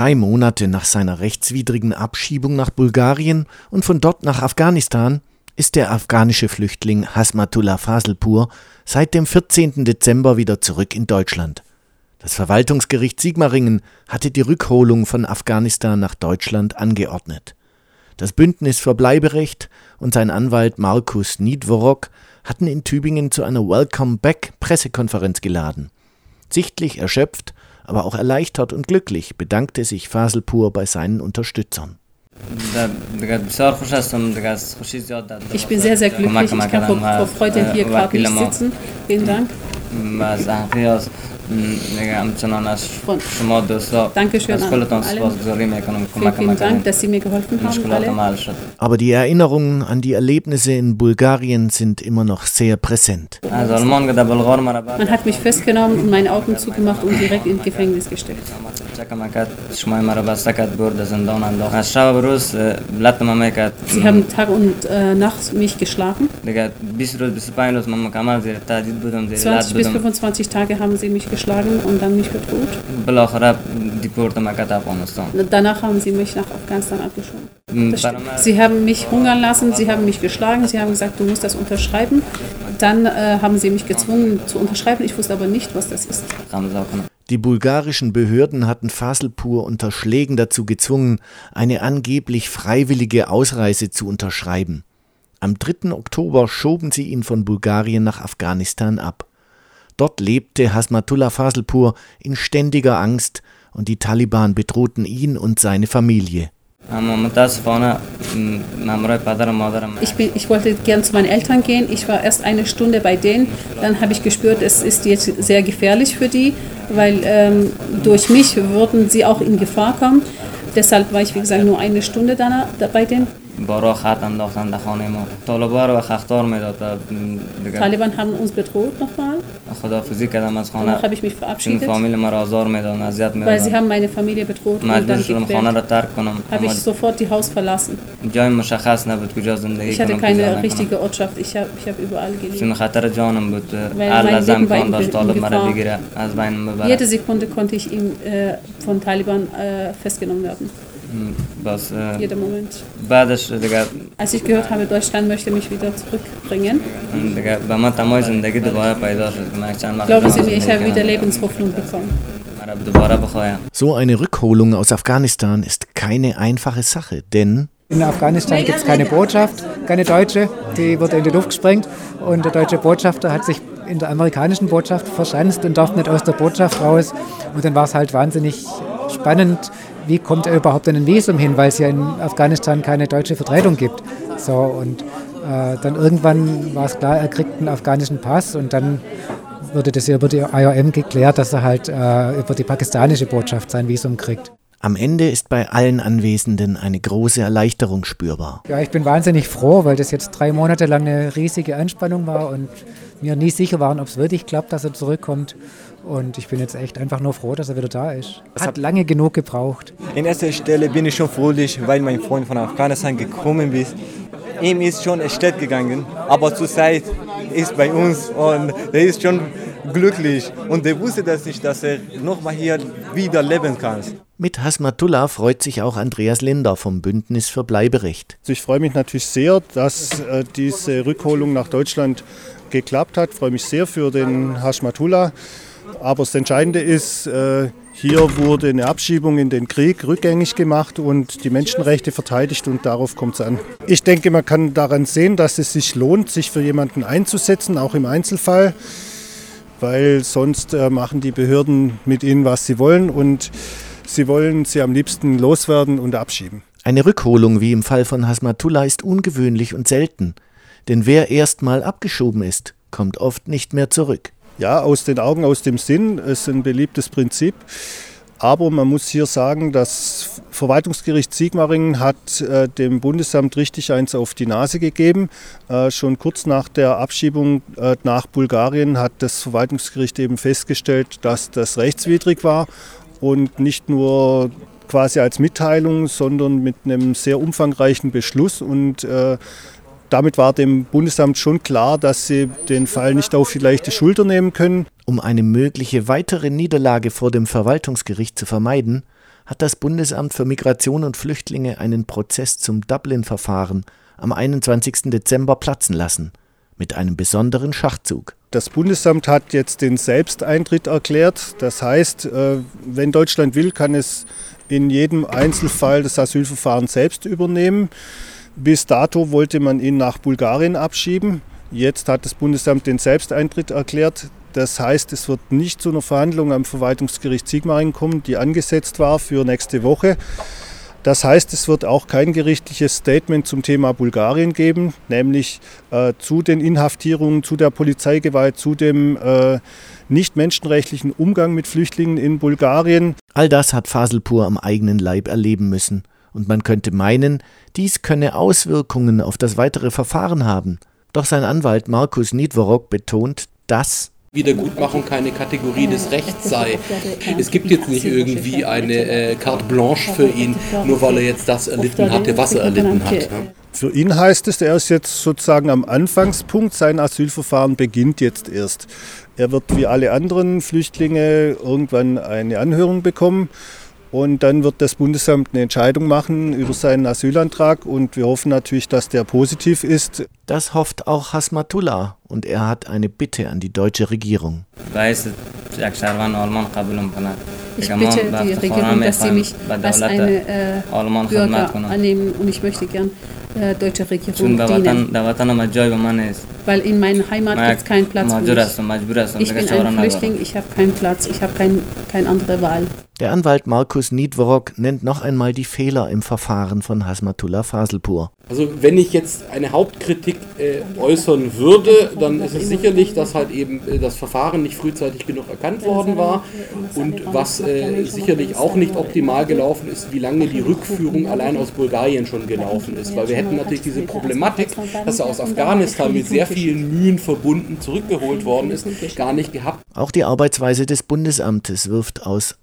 Drei Monate nach seiner rechtswidrigen Abschiebung nach Bulgarien und von dort nach Afghanistan ist der afghanische Flüchtling Hasmatullah Faselpur seit dem 14. Dezember wieder zurück in Deutschland. Das Verwaltungsgericht Sigmaringen hatte die Rückholung von Afghanistan nach Deutschland angeordnet. Das Bündnis für Bleiberecht und sein Anwalt Markus Niedworok hatten in Tübingen zu einer Welcome Back Pressekonferenz geladen. Sichtlich erschöpft, aber auch erleichtert und glücklich bedankte sich Faselpur bei seinen Unterstützern. Ich bin sehr, sehr glücklich. Ich kann vor, vor Freude hier gerade nicht sitzen. Vielen Dank. Dankeschön an allen. Vielen, vielen Dank, dass Sie mir geholfen haben. Alle. Aber die Erinnerungen an die Erlebnisse in Bulgarien sind immer noch sehr präsent. Man hat mich festgenommen und meine Augen zugemacht und direkt ins Gefängnis gesteckt. Sie haben Tag und äh, Nacht mich geschlagen. 20 bis 25 Tage haben sie mich geschlagen und dann mich bedroht. Danach haben sie mich nach Afghanistan abgeschoben. Sie haben mich hungern lassen, sie haben mich geschlagen, sie haben gesagt, du musst das unterschreiben. Dann äh, haben sie mich gezwungen zu unterschreiben, ich wusste aber nicht, was das ist. Die bulgarischen Behörden hatten Faselpur unter Schlägen dazu gezwungen, eine angeblich freiwillige Ausreise zu unterschreiben. Am 3. Oktober schoben sie ihn von Bulgarien nach Afghanistan ab. Dort lebte Hasmatullah Faselpur in ständiger Angst und die Taliban bedrohten ihn und seine Familie. Ich, bin, ich wollte gern zu meinen Eltern gehen. Ich war erst eine Stunde bei denen. Dann habe ich gespürt, es ist jetzt sehr gefährlich für die, weil ähm, durch mich würden sie auch in Gefahr kommen. Deshalb war ich, wie gesagt, nur eine Stunde danach, bei denen. بارا خط انداختن در خانه ما طالبا رو می‌داد طالبان haben uns bedroht nochmal خدافزی کردم از خانه ich mich verabschiedet فامیل ما را آزار می‌دادن اذیت weil sie haben meine Familie bedroht مجبور شدم خانه را ترک کنم habe ich sofort die Haus verlassen جای مشخص نبود کجا زندگی ich hatte keine richtige Ortschaft ich habe ich habe überall gelebt چون خطر جانم بود هر لحظه امکان داشت طالب مرا بگیره از بین ببره jede Sekunde konnte ich ihm äh, von Taliban äh, festgenommen werden was, äh, Jeder Moment. Als ich gehört habe, Deutschland möchte mich wieder zurückbringen, glauben Sie mir, ich habe wieder Lebenshoffnung bekommen. So eine Rückholung aus Afghanistan ist keine einfache Sache, denn in Afghanistan gibt es keine Botschaft, keine deutsche, die wurde in die Luft gesprengt und der deutsche Botschafter hat sich in der amerikanischen Botschaft verschanzt und darf nicht aus der Botschaft raus. Und dann war es halt wahnsinnig spannend, wie kommt er überhaupt an ein Visum hin, weil es ja in Afghanistan keine deutsche Vertretung gibt. So, und äh, dann irgendwann war es klar, er kriegt einen afghanischen Pass und dann wurde das ja über die IOM geklärt, dass er halt äh, über die pakistanische Botschaft sein Visum kriegt. Am Ende ist bei allen Anwesenden eine große Erleichterung spürbar. Ja, ich bin wahnsinnig froh, weil das jetzt drei Monate lang eine riesige Anspannung war und wir nie sicher waren, ob es wirklich klappt, dass er zurückkommt. Und ich bin jetzt echt einfach nur froh, dass er wieder da ist. Es hat lange genug gebraucht. In erster Stelle bin ich schon fröhlich, weil mein Freund von Afghanistan gekommen ist. Ihm ist schon Stadt gegangen, aber zurzeit ist bei uns und er ist schon glücklich und er wusste das nicht, dass er nochmal hier wieder leben kann. Mit Hasmatullah freut sich auch Andreas Linder vom Bündnis für Bleiberecht. Also ich freue mich natürlich sehr, dass äh, diese Rückholung nach Deutschland geklappt hat. Ich freue mich sehr für den Hasmatullah. Aber das Entscheidende ist, äh, hier wurde eine Abschiebung in den Krieg rückgängig gemacht und die Menschenrechte verteidigt und darauf kommt es an. Ich denke, man kann daran sehen, dass es sich lohnt, sich für jemanden einzusetzen, auch im Einzelfall, weil sonst äh, machen die Behörden mit ihnen, was sie wollen und sie wollen sie am liebsten loswerden und abschieben. Eine Rückholung wie im Fall von Hasmatullah ist ungewöhnlich und selten, denn wer erstmal abgeschoben ist, kommt oft nicht mehr zurück. Ja, aus den Augen, aus dem Sinn ist ein beliebtes Prinzip. Aber man muss hier sagen, das Verwaltungsgericht Sigmaringen hat äh, dem Bundesamt richtig eins auf die Nase gegeben. Äh, schon kurz nach der Abschiebung äh, nach Bulgarien hat das Verwaltungsgericht eben festgestellt, dass das rechtswidrig war und nicht nur quasi als Mitteilung, sondern mit einem sehr umfangreichen Beschluss. Und äh, damit war dem Bundesamt schon klar, dass sie den Fall nicht auf die leichte Schulter nehmen können. Um eine mögliche weitere Niederlage vor dem Verwaltungsgericht zu vermeiden, hat das Bundesamt für Migration und Flüchtlinge einen Prozess zum Dublin-Verfahren am 21. Dezember platzen lassen, mit einem besonderen Schachzug. Das Bundesamt hat jetzt den Selbsteintritt erklärt. Das heißt, äh, wenn Deutschland will, kann es in jedem Einzelfall das Asylverfahren selbst übernehmen. Bis dato wollte man ihn nach Bulgarien abschieben. Jetzt hat das Bundesamt den Selbsteintritt erklärt. Das heißt, es wird nicht zu einer Verhandlung am Verwaltungsgericht Sigmaringen kommen, die angesetzt war für nächste Woche. Das heißt, es wird auch kein gerichtliches Statement zum Thema Bulgarien geben, nämlich äh, zu den Inhaftierungen, zu der Polizeigewalt, zu dem äh, nicht menschenrechtlichen Umgang mit Flüchtlingen in Bulgarien. All das hat Faselpur am eigenen Leib erleben müssen. Und man könnte meinen, dies könne Auswirkungen auf das weitere Verfahren haben. Doch sein Anwalt Markus Niedworok betont, dass Wiedergutmachung keine Kategorie des Rechts sei. Es gibt jetzt nicht irgendwie eine äh, Carte Blanche für ihn, nur weil er jetzt das erlitten hatte, was er erlitten hat. Für ihn heißt es, er ist jetzt sozusagen am Anfangspunkt, sein Asylverfahren beginnt jetzt erst. Er wird wie alle anderen Flüchtlinge irgendwann eine Anhörung bekommen und dann wird das Bundesamt eine Entscheidung machen über seinen Asylantrag und wir hoffen natürlich, dass der positiv ist. Das hofft auch Hasmatullah und er hat eine Bitte an die deutsche Regierung. Ich bitte die Regierung, dass sie mich als eine äh, Bürger annehmen und ich möchte gern äh, deutsche Regierung dienen. Weil in meiner Heimat gibt es keinen Platz für mich. Ich bin ein Flüchtling, ich habe keinen Platz, ich habe kein, keine andere Wahl. Der Anwalt Markus Niedworok nennt noch einmal die Fehler im Verfahren von Hasmatullah Faselpur. Also wenn ich jetzt eine Hauptkritik äh, äußern würde, dann ist es sicherlich, dass halt eben äh, das Verfahren nicht frühzeitig genug erkannt worden war und was äh, sicherlich auch nicht optimal gelaufen ist, wie lange die Rückführung allein aus Bulgarien schon gelaufen ist. Weil wir hätten natürlich diese Problematik, dass er aus Afghanistan mit sehr vielen Mühen verbunden zurückgeholt worden ist, gar nicht gehabt. Auch die Arbeitsweise des Bundesamtes wirft aus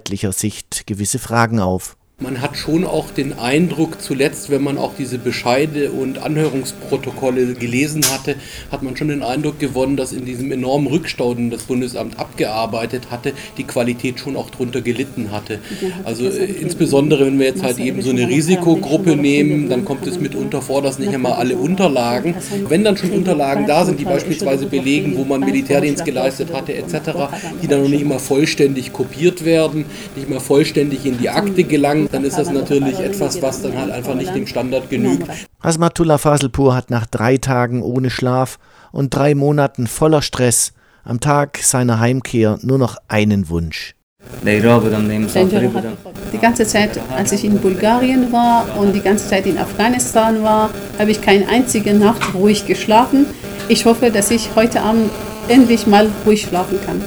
anwaltlicher Sicht gewisse Fragen auf. Man hat schon auch den Eindruck, zuletzt, wenn man auch diese Bescheide und Anhörungsprotokolle gelesen hatte, hat man schon den Eindruck gewonnen, dass in diesem enormen Rückstau, den das Bundesamt abgearbeitet hatte, die Qualität schon auch drunter gelitten hatte. Also äh, insbesondere, wenn wir jetzt halt eben so eine Risikogruppe nehmen, dann kommt es mitunter vor, dass nicht einmal alle Unterlagen, wenn dann schon Unterlagen da sind, die beispielsweise belegen, wo man Militärdienst geleistet hatte etc., die dann noch nicht immer vollständig kopiert werden, nicht mal vollständig in die Akte gelangen, dann ist das natürlich etwas, was dann halt einfach nicht dem Standard genügt. Asmatullah Faselpur hat nach drei Tagen ohne Schlaf und drei Monaten voller Stress am Tag seiner Heimkehr nur noch einen Wunsch. Die ganze Zeit, als ich in Bulgarien war und die ganze Zeit in Afghanistan war, habe ich keine einzige Nacht ruhig geschlafen. Ich hoffe, dass ich heute Abend endlich mal ruhig schlafen kann.